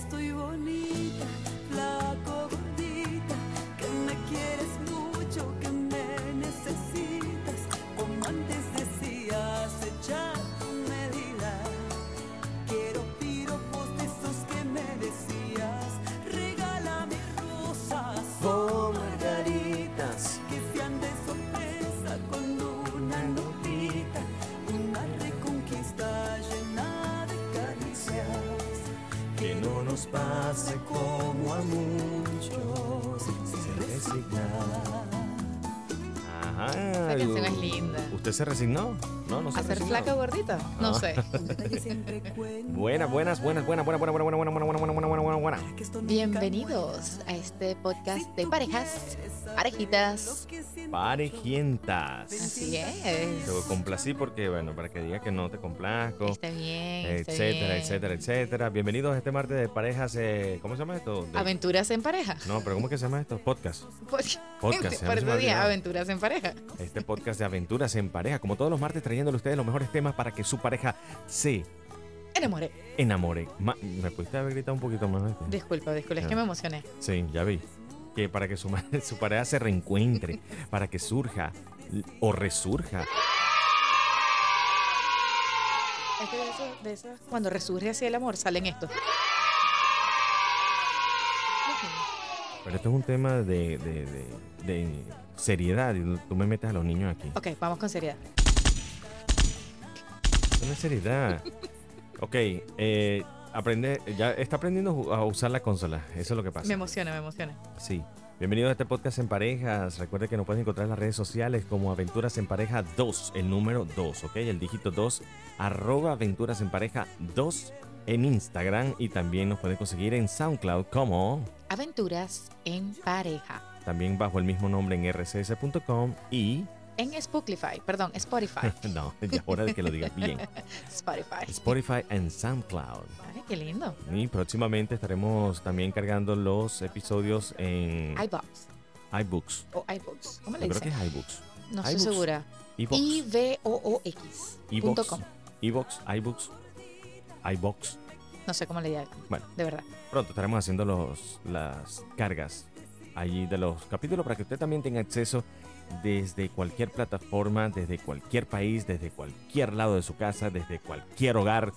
estoy bonita, flaco, 哎 Esa canción es linda. ¿Usted se resignó? No, no se ¿Hacer resignó. flaca o gordita? No Ah. sé. Buenas, buenas, buenas, buenas, buenas, buenas, buenas, buenas, buenas, buenas, buenas, buenas, buenas, buenas, buenas. Bienvenidos a este podcast de parejas, parejitas. Parejientas. Así es. Te complací porque, bueno, para que diga que no te complazco, Está bien. está etcétera, bien. etcétera, etcétera. Bienvenidos a este martes de parejas, eh, ¿cómo se llama esto? De- Aventuras en pareja. No, pero ¿cómo que se llama esto? Podcast. Podcast, eso dije olvidaba. aventuras en pareja. Este podcast de aventuras en pareja, como todos los martes, trayéndole a ustedes los mejores temas para que su pareja se enamore. Ma- ¿Me pudiste haber gritado un poquito más? Disculpa, disculpa, es que me emocioné. Sí, ya vi. Que para que su, ma- su pareja se reencuentre, para que surja o resurja. Es que de eso, de eso, cuando resurge así el amor, salen estos. Pero esto es un tema de, de- de- de seriedad tú me metes a los niños aquí. Ok, vamos con seriedad. Esto no es seriedad. ok, eh, aprende, ya está aprendiendo a usar la consola. Eso es lo que pasa. Me emociona, me emociona. Sí. Bienvenido a este podcast en parejas. Recuerde que nos pueden encontrar en las redes sociales como Aventuras en Pareja 2, el número 2, ¿ok? El dígito 2, arroba Aventuras en Pareja 2 en Instagram y también nos pueden conseguir en SoundCloud como Aventuras en pareja. también bajo el mismo nombre en rcs.com y En Spotify, perdón, Spotify. no, ya es hora de que lo digas bien. Spotify. Spotify and SoundCloud. Ay, qué lindo. Y próximamente estaremos también cargando los episodios en iBox iBooks. o iBooks. ¿Cómo le Yo creo que dicen? es iBooks. No estoy iBooks. segura. iBooks. I-V-O-O-X. punto iBooks. iBooks, iBooks, iBox. No sé cómo le digan. Bueno. De verdad. Pronto estaremos haciendo los, las cargas allí de los capítulos para que usted también tenga acceso desde cualquier plataforma, desde cualquier país, desde cualquier lado de su casa, desde cualquier hogar,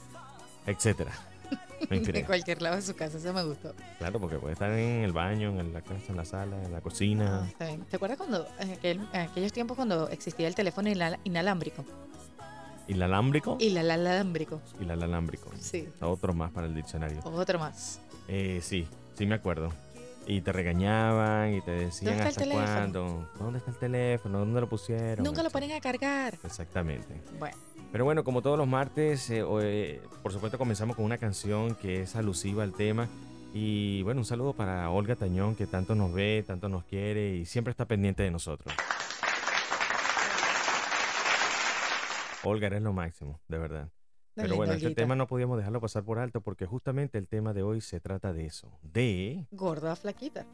etcétera. De cualquier lado de su casa, eso me gustó. Claro, porque puede estar en el baño, en la casa, en la sala, en la Ah, cocina. está bien. ¿Te acuerdas cuando, en, aquel- en aquellos tiempos cuando existía el teléfono inala- inalámbrico? Y el alámbrico. Y la alámbrico. Y el alámbrico. Sí. Otro más para el diccionario. Otro más. Eh, sí, sí me acuerdo. Y te regañaban y te decían ¿Dónde está hasta el teléfono? cuándo. ¿Dónde está el teléfono? ¿Dónde lo pusieron? Nunca lo ponen a cargar. Exactamente. Bueno, Pero bueno, como todos los martes, eh, eh, por supuesto comenzamos con una canción que es alusiva al tema. Y bueno, un saludo para Olga Tañón, que tanto nos ve, tanto nos quiere y siempre está pendiente de nosotros. Olga, eres lo máximo, de verdad. Qué Pero bueno, este tema no podíamos dejarlo pasar por alto porque justamente el tema de hoy se trata de eso, de gorda flaquita.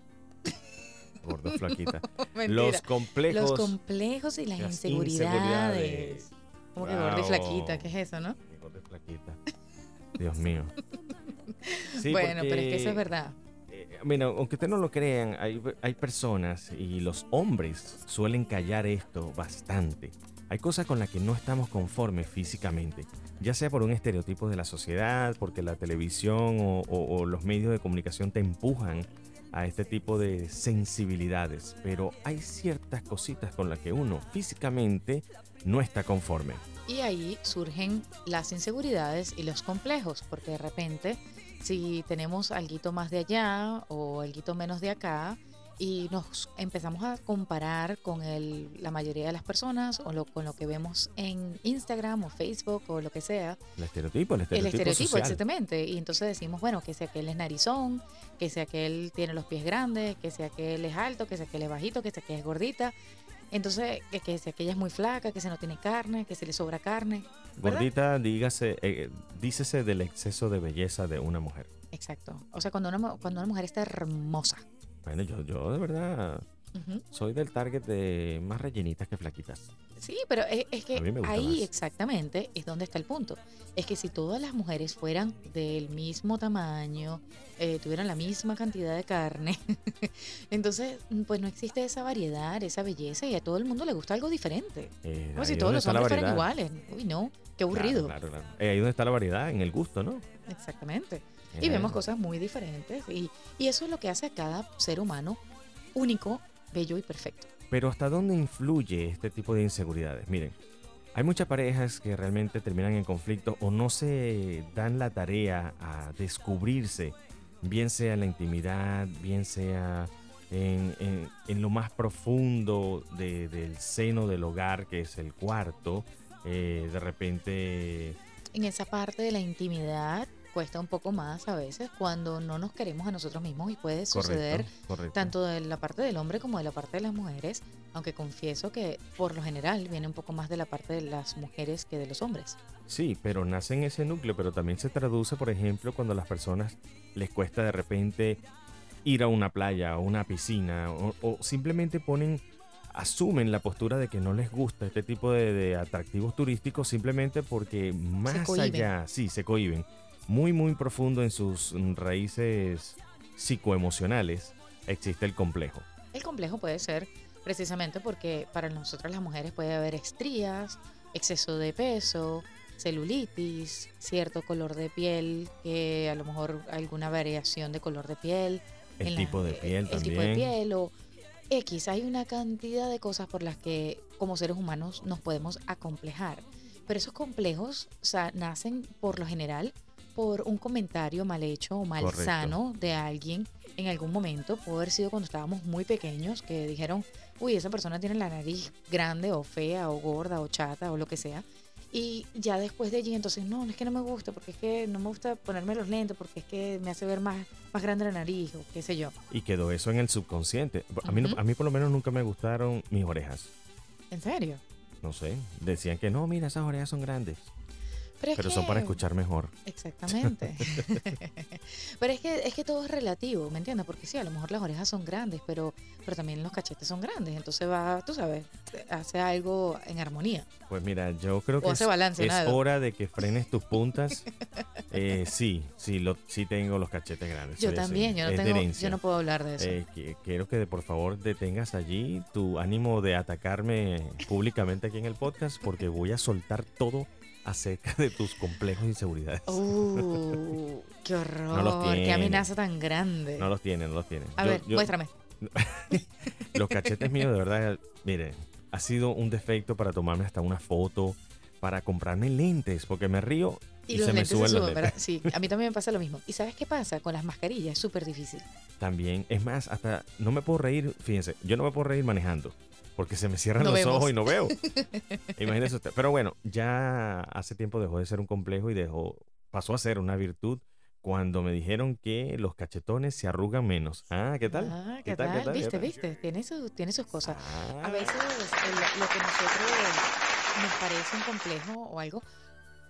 gordo flaquita. Mentira. Los complejos. Los complejos y las, las inseguridades. inseguridades. Como que gorda y Wow. flaquita, ¿qué es eso, no? Gordo y flaquita. Dios mío. Sí, bueno, pero es que eso porque, es verdad. eh, mira, aunque ustedes no lo crean, hay, hay personas y los hombres suelen callar esto bastante. Hay cosas con las que no estamos conformes físicamente, ya sea por un estereotipo de la sociedad, porque la televisión o, los medios de comunicación te empujan a este tipo de sensibilidades, pero hay ciertas cositas con las que uno físicamente no está conforme. Y ahí surgen las inseguridades y los complejos, porque de repente, si tenemos algo más de allá o algo menos de acá, y nos empezamos a comparar con el, la mayoría de las personas o lo- con lo que vemos en Instagram o Facebook o lo que sea, El estereotipo, el el estereotipo, estereotipo, social. exactamente. Y entonces decimos, bueno, que sea que él es narizón, que sea que él tiene los pies grandes, que sea que él es alto, que sea que él es bajito, que sea que es gordita. Entonces, que, que sea que ella es muy flaca, que se no tiene carne, que se le sobra carne. ¿verdad? Gordita, dígase, eh, dícese del exceso de belleza de una mujer. Exacto. O sea, cuando una, cuando una mujer está hermosa. Bueno, yo, yo de verdad. Soy del target de más rellenitas que flaquitas. Sí, pero es, es que ahí más. exactamente es donde está el punto. Es que si todas las mujeres fueran del mismo tamaño, eh, tuvieran la misma cantidad de carne, entonces pues no existe esa variedad, esa belleza y a todo el mundo le gusta algo diferente. Eh, Como si todos los hombres fueran iguales. Uy, no, qué Claro, aburrido. Claro, claro. Eh, ahí donde está la variedad, en el gusto, ¿no? Exactamente. Y vemos cosas muy diferentes y, y eso es lo que hace a cada ser humano único, bello y perfecto. Pero ¿hasta dónde influye este tipo de inseguridades? Miren, hay muchas parejas que realmente terminan en conflicto o no se dan la tarea a descubrirse, bien sea en la intimidad, bien sea en, en- en lo más profundo de- del seno del hogar, que es el cuarto. Eh, de repente, En esa parte de la intimidad cuesta un poco más a veces cuando no nos queremos a nosotros mismos y puede suceder correcto, correcto. tanto de la parte del hombre como de la parte de las mujeres, aunque confieso que por lo general viene un poco más de la parte de las mujeres que de los hombres. Sí, pero nace en ese núcleo, pero también se traduce, por ejemplo, cuando a las personas les cuesta de repente ir a una playa o una piscina o, o simplemente ponen, asumen la postura de que no les gusta este tipo de, de atractivos turísticos simplemente porque más allá, sí, se cohiben, muy, muy profundo en sus raíces psicoemocionales existe el complejo. El complejo puede ser precisamente porque para nosotras las mujeres puede haber estrías, exceso de peso, celulitis, cierto color de piel, que a lo mejor alguna variación de color de piel. El en la- tipo de eh, piel el también. tipo de piel o X. Hay una cantidad de cosas por las que como seres humanos nos podemos acomplejar. Pero esos complejos o sea, nacen por lo general por un comentario mal hecho o mal Correcto. sano de alguien en algún momento. Puede haber sido cuando estábamos muy pequeños que dijeron, uy, esa persona tiene la nariz grande o fea o gorda o chata o lo que sea. Y ya después de allí, entonces, no, es que no me gusta, porque es que no me gusta ponerme los lentes, porque es que me hace ver más, más grande la nariz o qué sé yo. Y quedó eso en el subconsciente. A mí, a mí por lo menos nunca me gustaron mis orejas. ¿En serio? No sé, decían que no, mira, esas orejas son grandes, es pero son para escuchar mejor. Exactamente. pero es que, es que todo es relativo, ¿me entiendes? Porque sí, a lo mejor las orejas son grandes, pero, pero también los cachetes son grandes. Entonces va, tú sabes, hace algo en armonía. Pues mira, yo creo que O es, hace balance, es nada. hora de que frenes tus puntas. Eh, sí, sí, lo, sí tengo los cachetes grandes. Yo también, yo no, es tengo, yo no puedo hablar de eso. Eh, que- quiero que por favor detengas allí tu ánimo de atacarme públicamente aquí en el podcast porque voy a soltar todo acerca de tus complejos e inseguridades. Uh, qué horror, los qué amenaza tan grande. No los tienen, no los tienen. A Yo- ver, yo- muéstrame. Los cachetes míos, de verdad, mire, ha sido un defecto para tomarme hasta una foto, para comprarme lentes, porque me río y, Y, los se me lentes suben se los suben, lentes. ¿verdad? Sí, a mí también me pasa lo mismo. ¿Y sabes qué pasa? Con las mascarillas es súper difícil. También, es más, hasta no me puedo reír, fíjense, yo no me puedo reír manejando, porque se me cierran No los vemos. ojos y no veo. Imagínese usted. Pero bueno, ya hace tiempo dejó de ser un complejo y dejó, pasó a ser una virtud cuando me dijeron que los cachetones se arrugan menos. Ah, ¿qué tal? Ah, ¿Qué ¿qué, tal, tal? qué tal, qué ¿Viste? ¿Viste? Tiene, sus tiene sus cosas. Ah, A veces el- lo que nosotros nos parece un complejo o algo,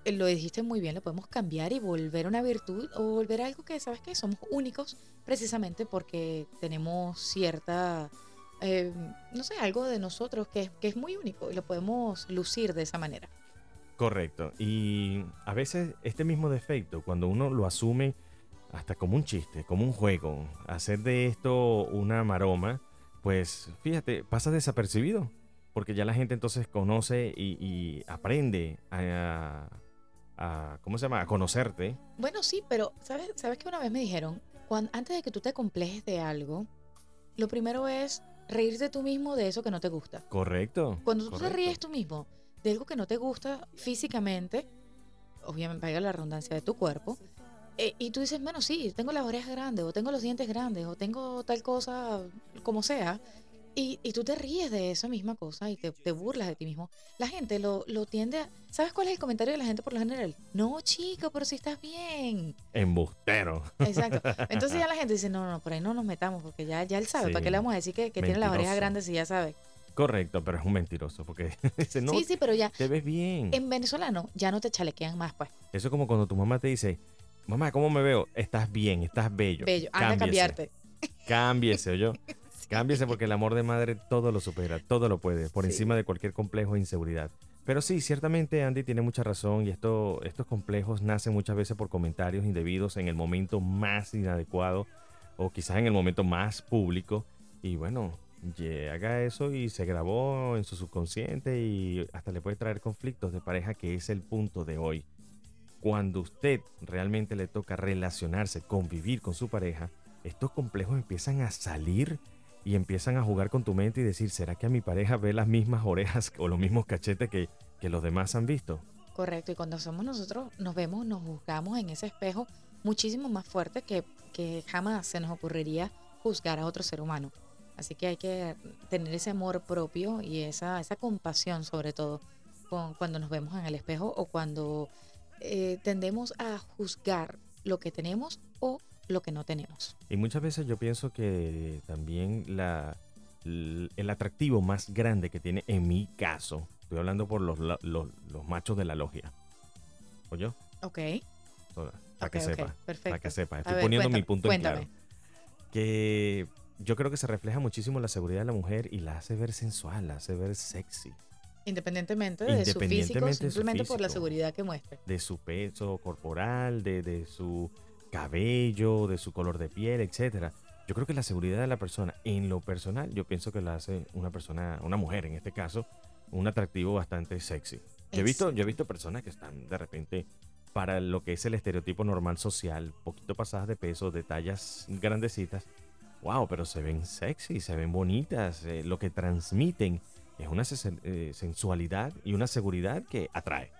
eh, lo dijiste muy bien, lo podemos cambiar y volver una virtud o volver algo que, ¿sabes qué? Somos únicos precisamente porque tenemos cierta, eh, no sé, algo de nosotros que, es- que es muy único y lo podemos lucir de esa manera. Correcto. Y a veces este mismo defecto, cuando uno lo asume hasta como un chiste, como un juego, hacer de esto una maroma, pues fíjate, pasa desapercibido. Porque ya la gente entonces conoce y, y aprende a, a- ¿cómo se llama? A conocerte. Bueno, sí, pero ¿sabes, ¿sabes que una vez me dijeron? Cuan- antes de que tú te complejes de algo, lo primero es reírte tú mismo de eso que no te gusta. Correcto. Cuando tú te ríes tú mismo de algo que no te gusta físicamente, obviamente valga la redundancia de tu cuerpo, eh, y tú dices, bueno, sí, tengo las orejas grandes, o tengo los dientes grandes, o tengo tal cosa, como sea, y, y tú te ríes de esa misma cosa y te, te burlas de ti mismo, la gente lo, lo tiende a... ¿Sabes cuál es el comentario de la gente por lo general? No, chico, pero si estás bien. Embustero. Exacto. Entonces ya la gente dice, no, no, por ahí no nos metamos, porque ya, ya él sabe, ¿para Sí. qué le vamos a decir que, que tiene las orejas grandes si ya sabe? Correcto, pero es un mentiroso porque dice, no, sí, sí, pero ya, te ves bien. En venezolano ya no te chalequean más, pues. Eso es como cuando tu mamá te dice, mamá, ¿cómo me veo? Estás bien, estás bello. Bello. Anda a cambiarte. Cámbiese, yo. Cámbiese porque el amor de madre todo lo supera, todo lo puede, por Sí. encima de cualquier complejo e inseguridad. Pero sí, ciertamente Andy tiene mucha razón y esto, estos complejos nacen muchas veces por comentarios indebidos en el momento más inadecuado o quizás en el momento más público. Y bueno, ye- haga eso y se grabó en su subconsciente y hasta le puede traer conflictos de pareja que es el punto de hoy. Cuando usted realmente le toca relacionarse, convivir con su pareja, estos complejos empiezan a salir y empiezan a jugar con tu mente y decir, ¿será que a mi pareja ve las mismas orejas o los mismos cachetes que, que los demás han visto? Correcto, y cuando somos nosotros, nos vemos, nos juzgamos en ese espejo muchísimo más fuerte que, que jamás se nos ocurriría juzgar a otro ser humano. Así que hay que tener ese amor propio y esa, esa compasión sobre todo cuando nos vemos en el espejo o cuando eh, tendemos a juzgar lo que tenemos o lo que no tenemos. Y muchas veces yo pienso que también la, el atractivo más grande que tiene, en mi caso, estoy hablando por los, los, los machos de la logia. ¿Oye? Ok, Para que sepa. perfecto. Para que sepa. Estoy ver, poniendo mi cuéntame, punto en cuéntame. claro. Que yo creo que se refleja muchísimo la seguridad de la mujer y la hace ver sensual, la hace ver sexy. Independientemente de su físico, Independientemente de su simplemente por la físico. seguridad que muestre. de su peso corporal, de, de su cabello, de su color de piel, etcétera. Yo creo que la seguridad de la persona, en lo personal, yo pienso que la hace una persona, una mujer en este caso, un atractivo bastante sexy. Yo he visto, yo he visto personas que están de repente para lo que es el estereotipo normal social, poquito pasadas de peso, de tallas grandecitas. Wow, pero se ven sexy, se ven bonitas, eh, lo que transmiten es una eh, sensualidad y una seguridad que atrae.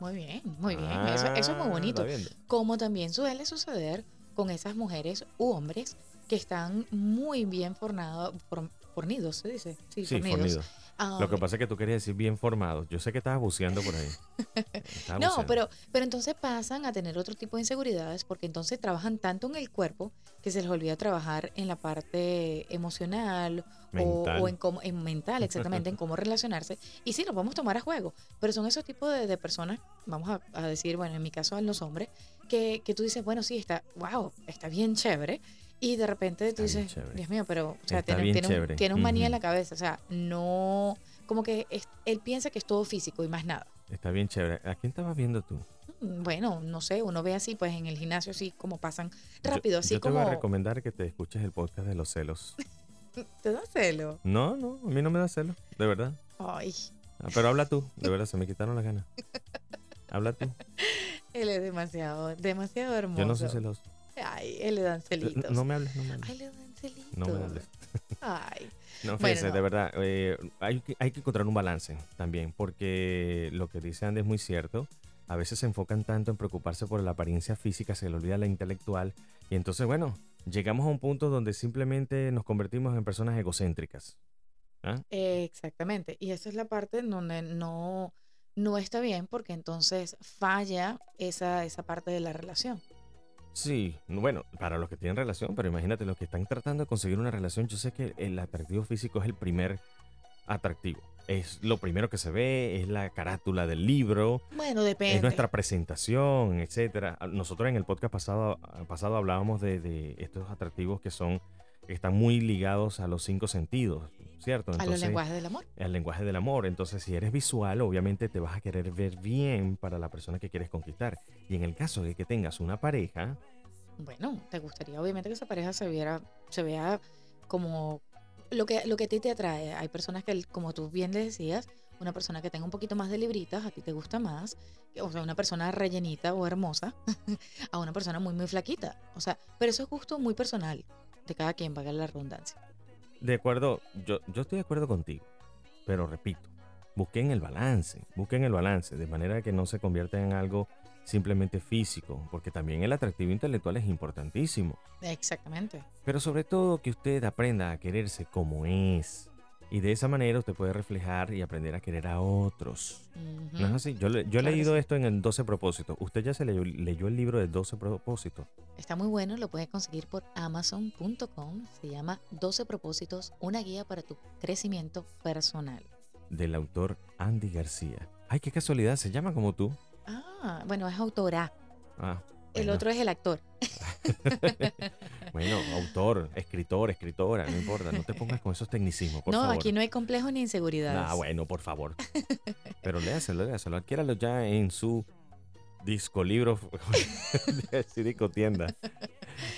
Muy bien, muy bien. Eso, eso es muy Ah, bonito. Como también suele suceder con esas mujeres u hombres que están muy bien fornado- for- fornidos, se dice. Sí, Sí, fornidos. fornido. Ah, Lo que pasa es que tú querías decir bien formados. Yo sé que estabas buceando por ahí. Estabas no, buceando. pero, pero entonces pasan a tener otro tipo de inseguridades porque entonces trabajan tanto en el cuerpo que se les olvida trabajar en la parte emocional o, en, cómo, en mental, exactamente, en cómo relacionarse. Y sí, lo podemos tomar a juego, pero son esos tipos de, de personas, vamos a, a decir, bueno, en mi caso a los hombres, que, que tú dices, bueno, sí, está, wow, está bien chévere. Y de repente tú dices. Dios mío, pero, o sea, tiene, tiene un, tiene un manía en Ujú. la cabeza, o sea, no, como que es- él piensa que es todo físico y más nada. Está bien chévere. ¿A quién estabas viendo tú? Mm, Bueno, no sé, uno ve así, pues en el gimnasio así como pasan Yo- rápido, así yo te como... voy a recomendar que te escuches el podcast de los celos. ¿Te da celo? No, no, a mí no me da celos, de verdad. Ay, Ah, pero habla tú, de verdad, se me quitaron las ganas. Habla tú. él es demasiado, demasiado hermoso. Yo no soy celoso. Ay, él le dan celitos. No me hables, no me hables. Ay, le dan celitos. No me hables. Ay, No, Bueno, no. de verdad, eh, hay, que, hay que encontrar un balance también, porque lo que dice Andy es muy cierto. A veces se enfocan tanto en preocuparse por la apariencia física, se le olvida la intelectual. Y entonces, bueno, llegamos a un punto donde simplemente nos convertimos en personas egocéntricas. ¿Ah? exactamente. Y esa es la parte donde no, no está bien porque entonces falla esa, esa parte de la relación. Sí, bueno, para los que tienen relación, pero imagínate, los que están tratando de conseguir una relación, yo sé que el atractivo físico es el primer atractivo. Es lo primero que se ve, es la carátula del libro, Bueno, depende. es nuestra presentación, etcétera. Nosotros en el podcast pasado, pasado hablábamos de, de estos atractivos que son están muy ligados a los cinco sentidos, ¿cierto? a los lenguajes del amor. al lenguaje del amor. Entonces, si eres visual, obviamente te vas a querer ver bien para la persona que quieres conquistar. Y en el caso de que tengas una pareja, Bueno, te gustaría obviamente que esa pareja se viera, se vea como lo que, lo que a ti te atrae. Hay personas que, como tú bien le decías, una persona que tenga un poquito más de libritas, a ti te gusta más. O sea, una persona rellenita o hermosa a una persona muy, muy flaquita. O sea, pero eso es gusto muy personal de cada quien, valga la redundancia. de acuerdo, yo, yo estoy de acuerdo contigo, pero repito, busquen el balance, busquen el balance, de manera que no se convierta en algo simplemente físico, porque también el atractivo intelectual es importantísimo. Exactamente. Pero sobre todo que usted aprenda a quererse como es. Y de esa manera usted puede reflejar y aprender a querer a otros. ¿No es así? Yo, le- yo he Claro leído sí. esto en el 12 propósitos. ¿Usted ya se leyó, leyó el libro de 12 propósitos? Está muy bueno, lo puedes conseguir por amazon.com. Se llama 12 propósitos, una guía para tu crecimiento personal. Del autor Andy García. Ay, qué casualidad, se llama como tú. Ah, bueno, es autora. Ah, El otro es el actor. Bueno, autor, escritor, escritora, no importa, no te pongas con esos tecnicismos, por no, favor. aquí no hay complejos ni inseguridades. Ah, bueno, por favor. Pero léaselo, léaselo. Adquiéralo ya en su disco libro, disco tienda.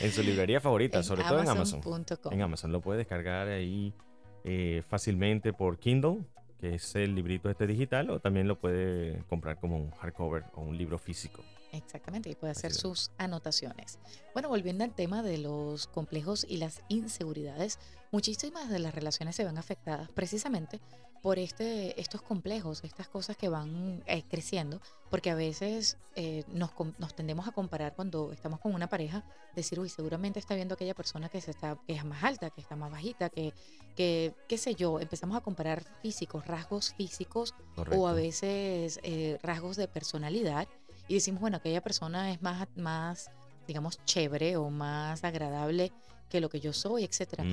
En su librería favorita, En sobre todo en Amazon. Amazon.com. En Amazon lo puedes descargar ahí eh, fácilmente por Kindle, que es el librito este digital, o también lo puede comprar como un hardcover o un libro físico. Exactamente, y puede hacer sus anotaciones. Bueno, volviendo al tema de los complejos y las inseguridades, muchísimas de las relaciones se ven afectadas precisamente por este, estos complejos, estas cosas que van eh, creciendo, porque a veces eh, nos, nos tendemos a comparar cuando estamos con una pareja, decir, uy, seguramente está viendo aquella persona que, se está, que es más alta, que está más bajita, que, que, qué sé yo, empezamos a comparar físicos, rasgos físicos Correcto. o a veces eh, rasgos de personalidad y decimos, bueno, aquella persona es más, más, digamos, chévere o más agradable que lo que yo soy, etcétera.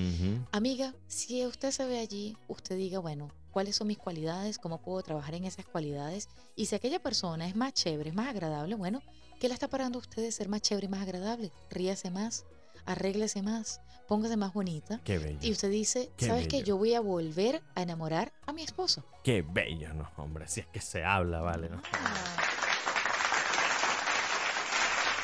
Amiga, si usted se ve allí, usted diga, bueno, ¿cuáles son mis cualidades? ¿Cómo puedo trabajar en esas cualidades? Y si aquella persona es más chévere, es más agradable, bueno, ¿qué la está parando a usted de ser más chévere y más agradable? Ríase más, arréglese más, póngase más bonita. Qué bello. Y usted dice, Qué ¿sabes qué? bello. Yo voy a volver a enamorar a mi esposo. Qué bello, no, hombre, si es que se habla, vale. ¿no?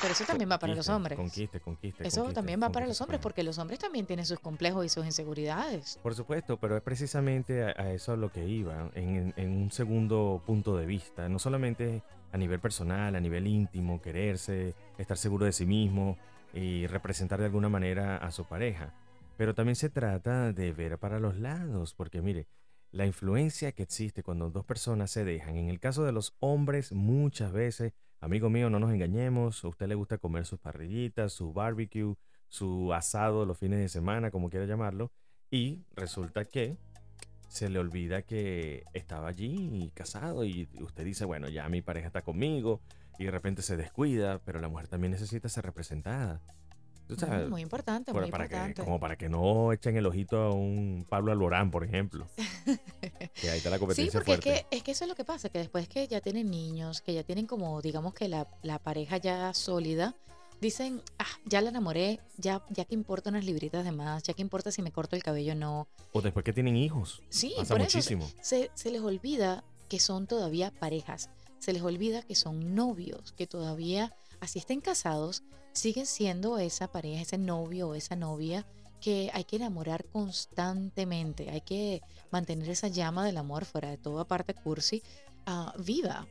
Pero eso también va para los hombres. Conquiste, conquiste. Eso conquiste, también va para conquiste los su hombres, porque los hombres también tienen sus complejos y sus inseguridades. Por supuesto, pero es precisamente a, a eso a lo que iba, en, en- en un segundo punto de vista, no solamente a nivel personal, a nivel íntimo, quererse, estar seguro de sí mismo y representar de alguna manera a su pareja, pero también se trata de ver para los lados, porque mire, la influencia que existe cuando dos personas se dejan, en el caso de los hombres muchas veces, amigo mío, no nos engañemos, a usted le gusta comer sus parrillitas, su barbecue, su asado los fines de semana, como quiera llamarlo, y resulta que se le olvida que estaba allí casado y usted dice, bueno, ya mi pareja está conmigo y de repente se descuida, pero la mujer también necesita ser representada. Tú sabes, muy importante, muy para que, importante. como para que no echen el ojito a un Pablo Alborán, por ejemplo. que ahí está la Sí, competencia porque es fuerte. que, es que eso es lo que pasa, que después que ya tienen niños, que ya tienen como, digamos que la, la pareja ya sólida, dicen, ah, ya la enamoré, ya, ya que importa unas libritas de más, ya que importa si me corto el cabello o no. O después que tienen hijos. Sí, Pasa por eso muchísimo. se, se les olvida que son todavía parejas, se les olvida que son novios, que todavía, así estén casados, siguen siendo esa pareja, ese novio o esa novia que hay que enamorar constantemente, hay que mantener esa llama del amor fuera de toda parte cursi, ah, viva.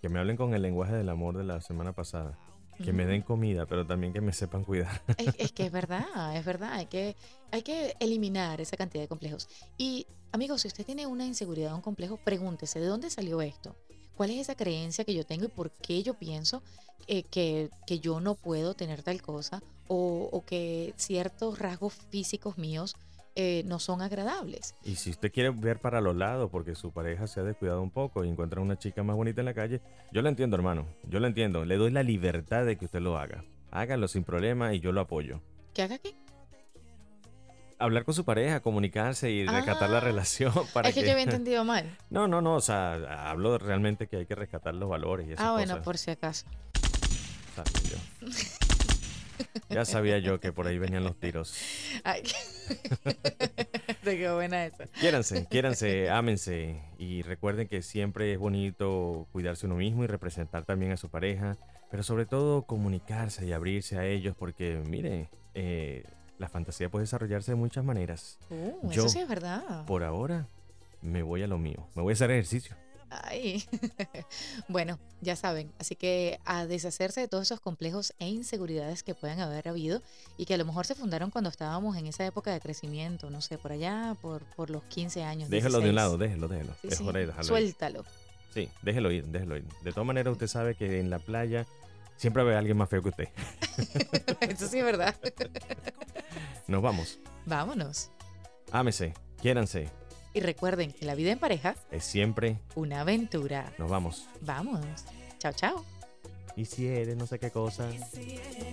Que me hablen con el lenguaje del amor de la semana pasada. Que me den comida, pero también que me sepan cuidar. Es, es que es verdad, es verdad, hay que, hay que eliminar esa cantidad de complejos. Y amigos, si usted tiene una inseguridad o un complejo, pregúntese, ¿de dónde salió esto? ¿Cuál es esa creencia que yo tengo y por qué yo pienso eh, que, que yo no puedo tener tal cosa? O, o que ciertos rasgos físicos míos eh, no son agradables. Y si usted quiere ver para los lados porque su pareja se ha descuidado un poco y encuentra una chica más bonita en la calle, yo lo entiendo, hermano. Yo lo entiendo. Le doy la libertad de que usted lo haga. Hágalo sin problema y yo lo apoyo. ¿Qué haga aquí? Hablar con su pareja, comunicarse y rescatar la Ah, relación para es que, yo había entendido mal. No, no, no. O sea, hablo realmente que hay que rescatar los valores y esas Ah, bueno, cosas. por si acaso. Ya sabía yo que por ahí venían los tiros. Ay, Te quedó buena esa. Quiéranse, quiéranse, ámense y recuerden que siempre es bonito cuidarse uno mismo y representar también a su pareja, pero sobre todo comunicarse y abrirse a ellos porque, mire, eh, la fantasía puede desarrollarse de muchas maneras. Uh, Yo- eso sí es verdad. Por ahora me voy a lo mío, me voy a hacer ejercicio. Ay. bueno, ya saben, así que a deshacerse de todos esos complejos e inseguridades que puedan haber habido y que a lo mejor se fundaron cuando estábamos en esa época de crecimiento, no sé, por allá, por, por los 15 años. Déjelo de un 16. lado, déjelo, déjelo. Sí, sí, dejarlo ir. Suéltalo. Sí, déjelo ir, déjelo ir. De todas maneras, usted sabe que en la playa siempre ve a alguien más feo que usted. Eso sí es verdad. Nos vamos. Vámonos. Ámese, quiéranse. Y recuerden que la vida en pareja, Es siempre. una aventura. Nos vamos. Vamos. Chao, chao. Y si eres no sé qué cosa. Si eres